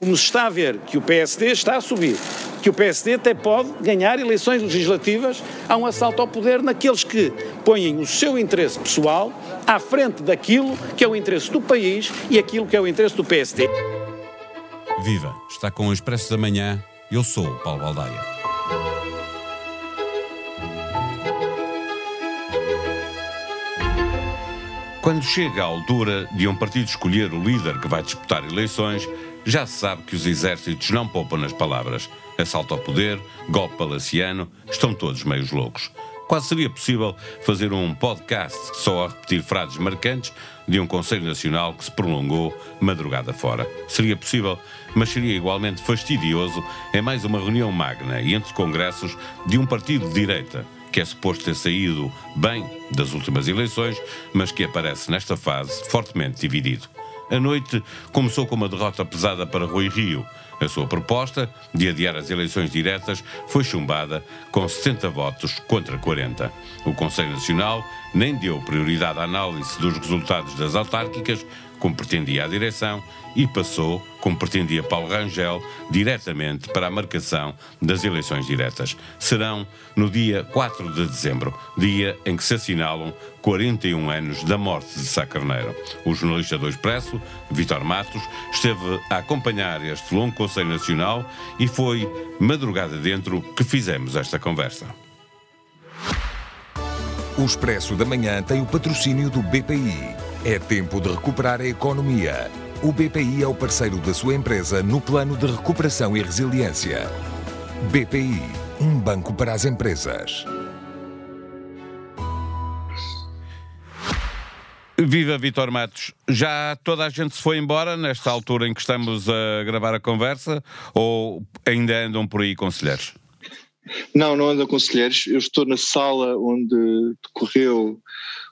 Como se está a ver que o PSD está a subir, que o PSD até pode ganhar eleições legislativas, há um assalto ao poder naqueles que põem o seu interesse pessoal à frente daquilo que é o interesse do país e aquilo que é o interesse do PSD. Viva! Está com o Expresso da Manhã. Eu sou o Paulo Baldaia. Quando chega a altura de um partido escolher o líder que vai disputar eleições, já se sabe que os exércitos não poupam nas palavras. Assalto ao poder, golpe palaciano, estão todos meios loucos. Quase seria possível fazer um podcast só a repetir frases marcantes de um Conselho Nacional que se prolongou madrugada fora. Seria possível, mas seria igualmente fastidioso em mais uma reunião magna e entre congressos de um partido de direita que é suposto ter saído bem das últimas eleições, mas que aparece nesta fase fortemente dividido. A noite começou com uma derrota pesada para Rui Rio. A sua proposta de adiar as eleições diretas foi chumbada com 70 votos contra 40. O Conselho Nacional nem deu prioridade à análise dos resultados das autárquicas, como pretendia a direção, e passou, como pretendia Paulo Rangel, diretamente para a marcação das eleições diretas. Serão no dia 4 de dezembro, dia em que se assinalam 41 anos da morte de Sá Carneiro. O jornalista do Expresso, Vitor Matos, esteve a acompanhar este longo Conselho Nacional e foi madrugada dentro que fizemos esta conversa. O Expresso da Manhã tem o patrocínio do BPI. É tempo de recuperar a economia. O BPI é o parceiro da sua empresa no plano de recuperação e resiliência. BPI, um banco para as empresas. Viva Vitor Matos. Já toda a gente se foi embora nesta altura em que estamos a gravar a conversa ou ainda andam por aí conselheiros? Não, não andam conselheiros. Eu estou na sala onde decorreu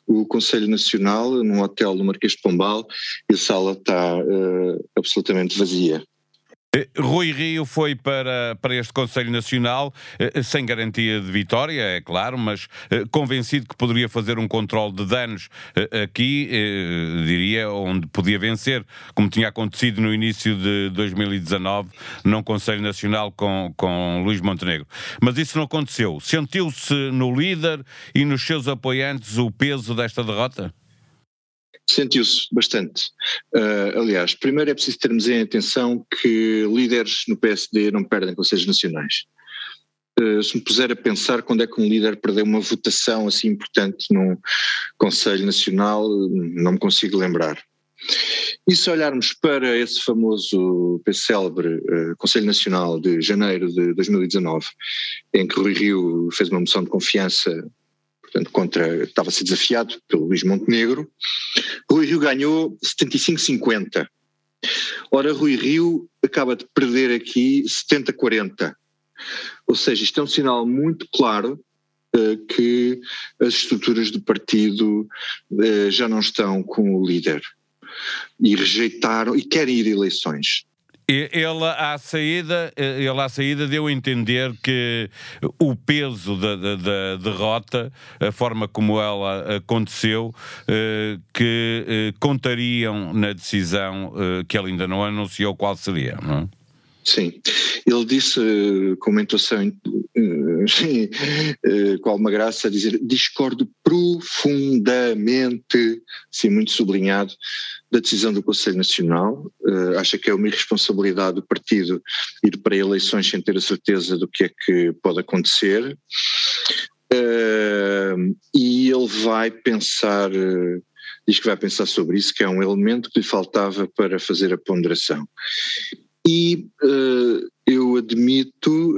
o Conselho Nacional, num hotel do Marquês de Pombal, e a sala está uh, absolutamente vazia. Eh, Rui Rio foi para, para este Conselho Nacional eh, sem garantia de vitória, é claro, mas convencido que poderia fazer um controle de danos aqui, diria, onde podia vencer, como tinha acontecido no início de 2019, num Conselho Nacional com, com Luís Montenegro. Mas isso não aconteceu. Sentiu-se no líder e nos seus apoiantes o peso desta derrota? Sentiu-se bastante. Uh, aliás, primeiro é preciso termos em atenção que líderes no PSD não perdem conselhos nacionais. Uh, se me puser a pensar quando é que um líder perdeu uma votação assim importante num Conselho Nacional, não me consigo lembrar. E se olharmos para esse famoso, esse célebre uh, Conselho Nacional de janeiro de 2019, em que Rui Rio fez uma moção de confiança portanto, contra, estava a ser desafiado pelo Luís Montenegro. Rui Rio ganhou 75-50. Ora, Rui Rio acaba de perder aqui 70-40. Ou seja, isto é um sinal muito claro uh, que as estruturas do partido uh, já não estão com o líder e rejeitaram e querem ir a eleições. Ele à saída, ele à saída deu a entender que o peso da, da, da derrota, a forma como ela aconteceu, eh, que eh, contariam na decisão eh, que ele ainda não anunciou qual seria, não é? Sim, ele disse com uma intuação qual uma graça dizer discordo profundamente, sim, muito sublinhado, da decisão do Conselho Nacional, uh, acha que é uma irresponsabilidade do partido ir para eleições sem ter a certeza do que é que pode acontecer. Uh, e ele vai pensar, uh, diz que vai pensar sobre isso, que é um elemento que lhe faltava para fazer a ponderação. E eu admito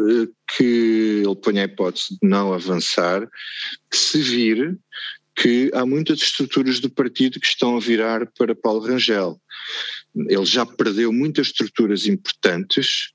que ele põe a hipótese de não avançar, se vir que há muitas estruturas do partido que estão a virar para Paulo Rangel. Ele já perdeu muitas estruturas importantes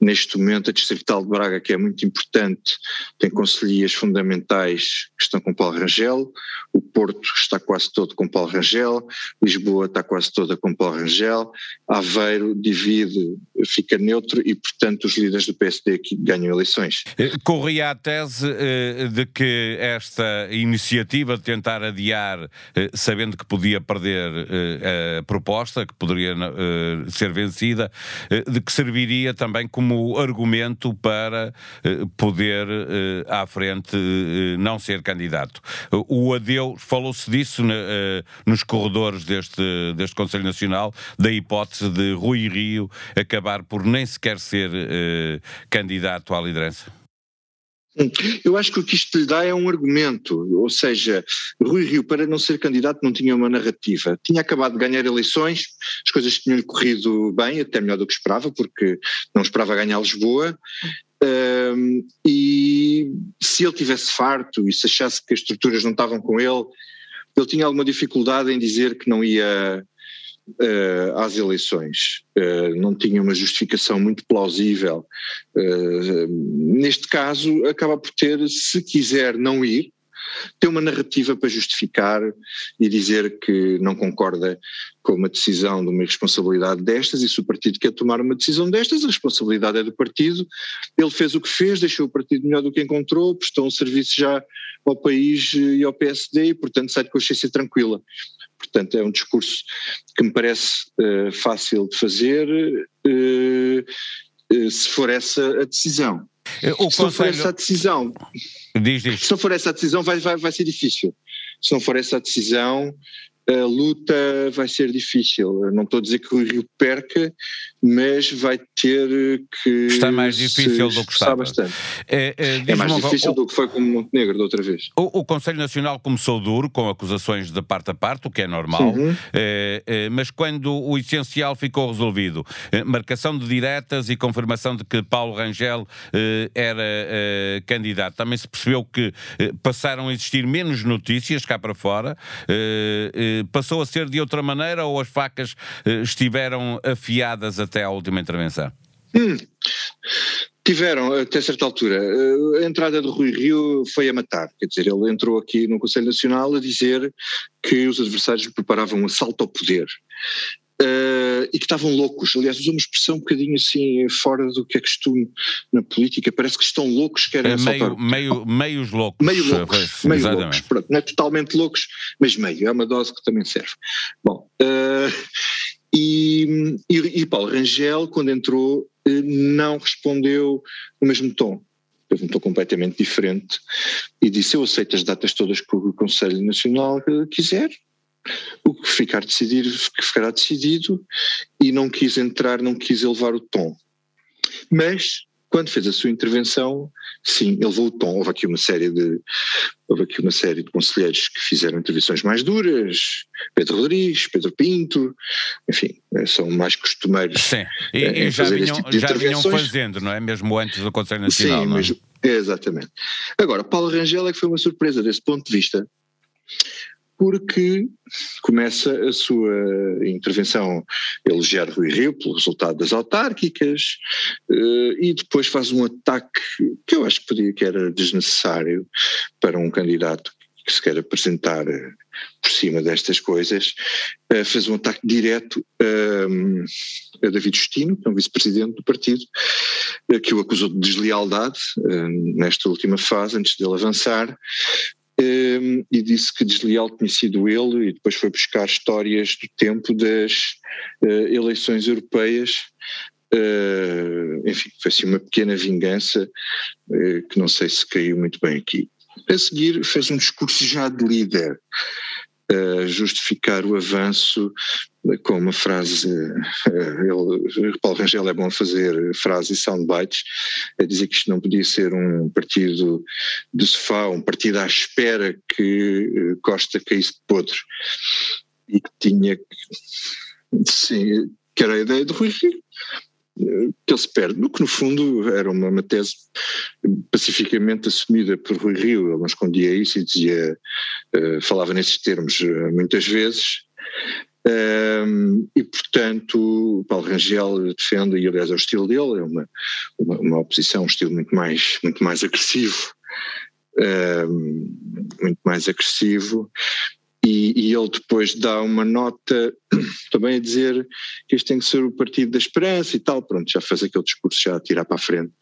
Neste momento, a Distrital de Braga, que é muito importante, tem conselheiras fundamentais que estão com Paulo Rangel, o Porto está quase todo com Paulo Rangel, Lisboa está quase toda com Paulo Rangel, Aveiro divide, fica neutro e, portanto, os líderes do PSD aqui ganham eleições. Eh, corria a tese eh, de que esta iniciativa de tentar adiar, eh, sabendo que podia perder a proposta, que poderia ser vencida, de que serviria também como argumento para poder à frente não ser candidato. O adeus, falou-se disso nos corredores deste, deste Conselho Nacional, da hipótese de Rui Rio acabar por nem sequer ser candidato à liderança? Eu acho que o que isto lhe dá é um argumento, ou seja, Rui Rio, para não ser candidato, não tinha uma narrativa. Tinha acabado de ganhar eleições, as coisas tinham-lhe corrido bem, até melhor do que esperava, porque não esperava ganhar Lisboa. Um, e se ele tivesse farto e se achasse que as estruturas não estavam com ele, ele tinha alguma dificuldade em dizer que não ia uh, às eleições. Uh, não tinha uma justificação muito plausível. Uh, neste caso, acaba por ter, se quiser não ir, ter uma narrativa para justificar e dizer que não concorda com uma decisão de uma responsabilidade destas e se o partido quer tomar uma decisão destas, a responsabilidade é do partido. Ele fez o que fez, deixou o partido melhor do que encontrou, prestou um serviço já ao país e ao PSD e, portanto, sai de consciência tranquila. Portanto, é um discurso que me parece uh, fácil de fazer uh, uh, se for essa a decisão. O se não for essa decisão, diz, diz. se não for essa decisão, vai, vai, vai ser difícil. Se não for essa decisão, a luta vai ser difícil. Não estou a dizer que o Rio perca, mas vai ter que. Está mais difícil do que estava. bastante. É, é, é mais difícil o, do que foi com Montenegro da outra vez. O, o, Conselho Nacional começou duro, com acusações de parte a parte, o que é normal, uhum. é, é, mas quando o essencial ficou resolvido, é, marcação de diretas e confirmação de que Paulo Rangel é, era candidato, também se percebeu que passaram a existir menos notícias cá para fora passou a ser de outra maneira ou as facas estiveram afiadas até à última intervenção? Hum. Tiveram, até certa altura. Eh, a entrada de Rui Rio foi a matar. Quer dizer, ele entrou aqui no Conselho Nacional a dizer que os adversários preparavam um assalto ao poder uh, e que estavam loucos. Aliás, usou uma expressão um bocadinho assim fora do que é costume na política. Parece que estão loucos, querem é meio, meio, meios loucos. Meio loucos, meio loucos. Pronto, não é totalmente loucos, mas meio. É uma dose que também serve. Bom, uh, e, e, e Paulo Rangel, quando entrou, eh, não respondeu no mesmo tom. Teve um tom completamente diferente e disse eu aceito as datas todas que o Conselho Nacional quiser. O que ficar decidido ficará decidido. E não quis entrar, não quis elevar o tom. Mas quando fez a sua intervenção, sim, elevou o tom. Houve aqui uma série de houve aqui uma série de conselheiros que fizeram intervenções mais duras, Pedro Rodrigues, Pedro Pinto, enfim, eh, são mais costumeiros. Sim, e, e já, vinham, tipo já vinham fazendo, não é? Mesmo antes do Conselho Nacional. Sim, é? mas, exatamente. Agora, Paulo Rangel é que foi uma surpresa desse ponto de vista, porque começa a sua intervenção. Elogiar Rui Rio pelo resultado das autárquicas eh, e depois faz um ataque que eu acho que podia que era desnecessário para um candidato que se quer apresentar eh, por cima destas coisas, eh, fez um ataque direto a, a David Justino, que é um vice-presidente do partido, que o acusou de deslealdade nesta última fase, antes dele avançar, um, e disse que desleal tinha sido ele e depois foi buscar histórias do tempo das uh, eleições europeias. Uh, enfim, foi assim uma pequena vingança uh, que não sei se caiu muito bem aqui. A seguir fez um discurso já de líder, uh, justificar o avanço com uma frase, ele, Paulo Rangel é bom fazer frases e soundbites, a dizer que isto não podia ser um partido de sofá, um partido à espera que eh, Costa caísse de podre e que tinha, sim, que era a ideia de Rui Rio, que ele se perde, no que no fundo era uma, uma tese pacificamente assumida por Rui Rio, ele não escondia isso e dizia, uh, falava nesses termos uh, muitas vezes, Um, e, portanto, Paulo Rangel defende, e aliás é o estilo dele, é uma, uma, uma oposição, um estilo muito mais, muito mais agressivo, um, muito mais agressivo, e, e, ele depois dá uma nota também a dizer que este tem que ser o partido da esperança e tal, pronto, já faz aquele discurso já a tirar para a frente.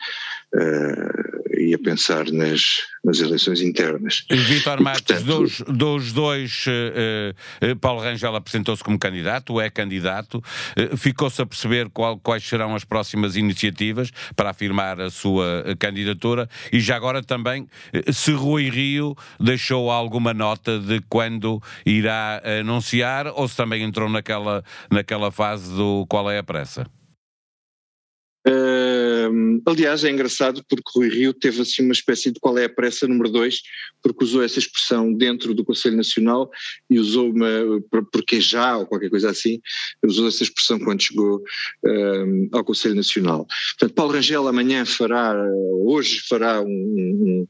Uh, e a pensar nas, nas eleições internas. Vítor Matos, dos, dos dois, uh, uh, Paulo Rangel apresentou-se como candidato, é candidato, uh, ficou-se a perceber qual, quais serão as próximas iniciativas para afirmar a sua candidatura e já agora também se Rui Rio deixou alguma nota de quando irá anunciar ou se também entrou naquela, naquela fase do qual é a pressa? Uh, aliás, é engraçado porque Rui Rio teve assim uma espécie de qual é a pressa número dois, porque usou essa expressão dentro do Conselho Nacional e usou uma, porque já ou qualquer coisa assim, usou essa expressão quando chegou uh, ao Conselho Nacional. Portanto, Paulo Rangel amanhã fará, hoje fará um,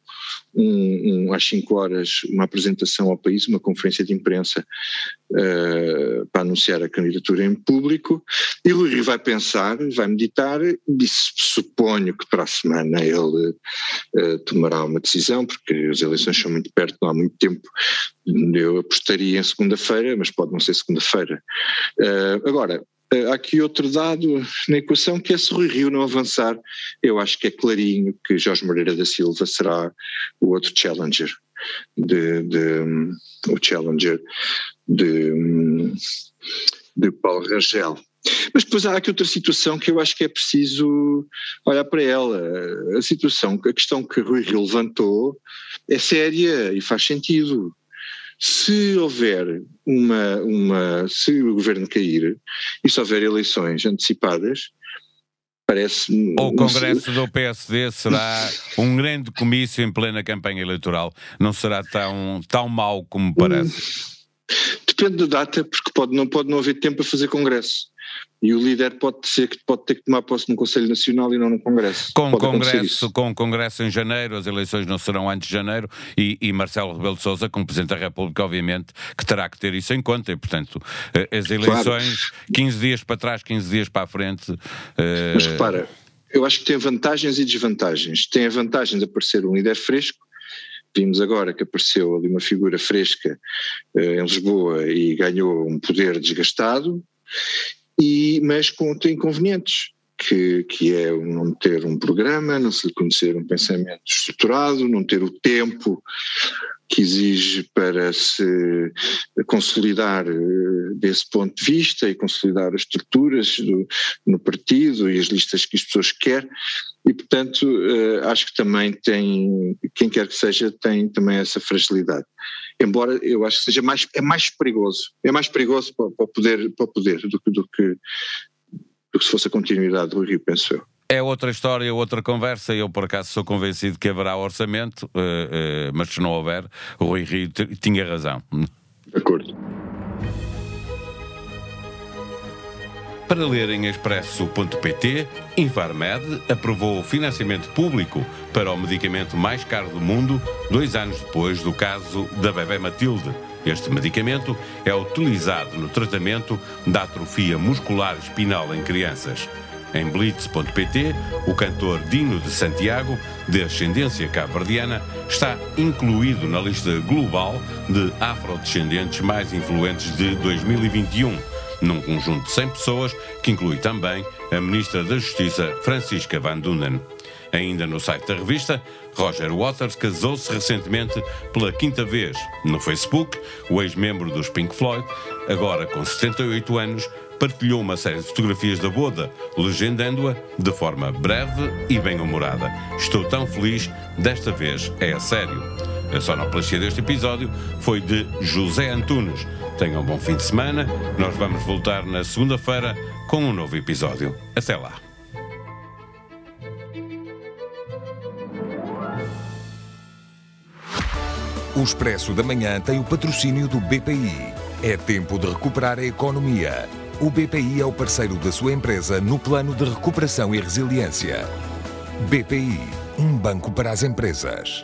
um, um, às 5 horas uma apresentação ao país, uma conferência de imprensa uh, para anunciar a candidatura em público e Rui Rio vai pensar, vai meditar e suponho que para a semana ele uh, tomará uma decisão porque as eleições são muito perto, não há muito tempo, eu apostaria em segunda-feira, mas pode não ser segunda-feira. Uh, agora, há aqui outro dado na equação que é se Rui Rio não avançar, eu acho que é clarinho que Jorge Moreira da Silva será o outro challenger de, de o challenger de, de Paulo Rangel. Mas depois há aqui outra situação que eu acho que é preciso olhar para ela. A situação, a questão que Rui Rio levantou é séria e faz sentido se houver uma, uma se o governo cair e se houver eleições antecipadas, parece O Congresso do PSD será um grande comício em plena campanha eleitoral. Não será tão, tão mau como parece. Depende da data, porque pode, não pode não haver tempo para fazer Congresso e o líder pode ser que pode ter que tomar posse no Conselho Nacional e não no Congresso. Com o Congresso, com Congresso em janeiro, as eleições não serão antes de janeiro e, e, Marcelo Rebelo de Sousa, como Presidente da República, obviamente, que terá que ter isso em conta e, portanto, eh, as eleições, claro. 15 dias para trás, 15 dias para a frente. Uh... Mas repara, eu acho que tem vantagens e desvantagens. Tem a vantagem de aparecer um líder fresco, Vimos agora que apareceu ali uma figura fresca uh, em Lisboa e ganhou um poder desgastado, e, mas com inconvenientes, que, que é não ter um programa, não se lhe conhecer um pensamento estruturado, não ter o tempo que exige para se consolidar eh, desse ponto de vista e consolidar as estruturas do, no partido e as listas que as pessoas querem. E portanto eh, acho que também tem, quem quer que seja tem também essa fragilidade embora eu acho que seja mais, é mais perigoso, é mais perigoso para, para o poder, para poder do, do, que, do que se fosse a continuidade do Rio, penso eu. É outra história, outra conversa. Eu, por acaso, sou convencido que haverá orçamento, uh, uh, mas se não houver, o Rui Rio tinha razão. De acordo. Para ler em expresso.pt, Infarmed aprovou o financiamento público para o medicamento mais caro do mundo, dois anos depois do caso da bebê Matilde. Este medicamento é utilizado no tratamento da atrofia muscular espinal em crianças. Em Blitz.pt, o cantor Dino de Santiago, de ascendência cabo-verdiana, está incluído na lista global de afrodescendentes mais influentes de 2021 num conjunto de 100 pessoas, que inclui também a Ministra da Justiça, Francisca Van Dunen. Ainda no site da revista, Roger Waters casou-se recentemente pela quinta vez. No Facebook, o ex-membro dos Pink Floyd, agora com 78 anos, partilhou uma série de fotografias da boda, legendando-a de forma breve e bem-humorada. Estou tão feliz, desta vez é a sério. A sonoplastia deste episódio foi de José Antunes. Tenham um bom fim de semana. Nós vamos voltar na segunda-feira com um novo episódio. Até lá. O Expresso da Manhã tem o patrocínio do BPI. É tempo de recuperar a economia. O BPI é o parceiro da sua empresa no plano de recuperação e resiliência. BPI, um banco para as empresas.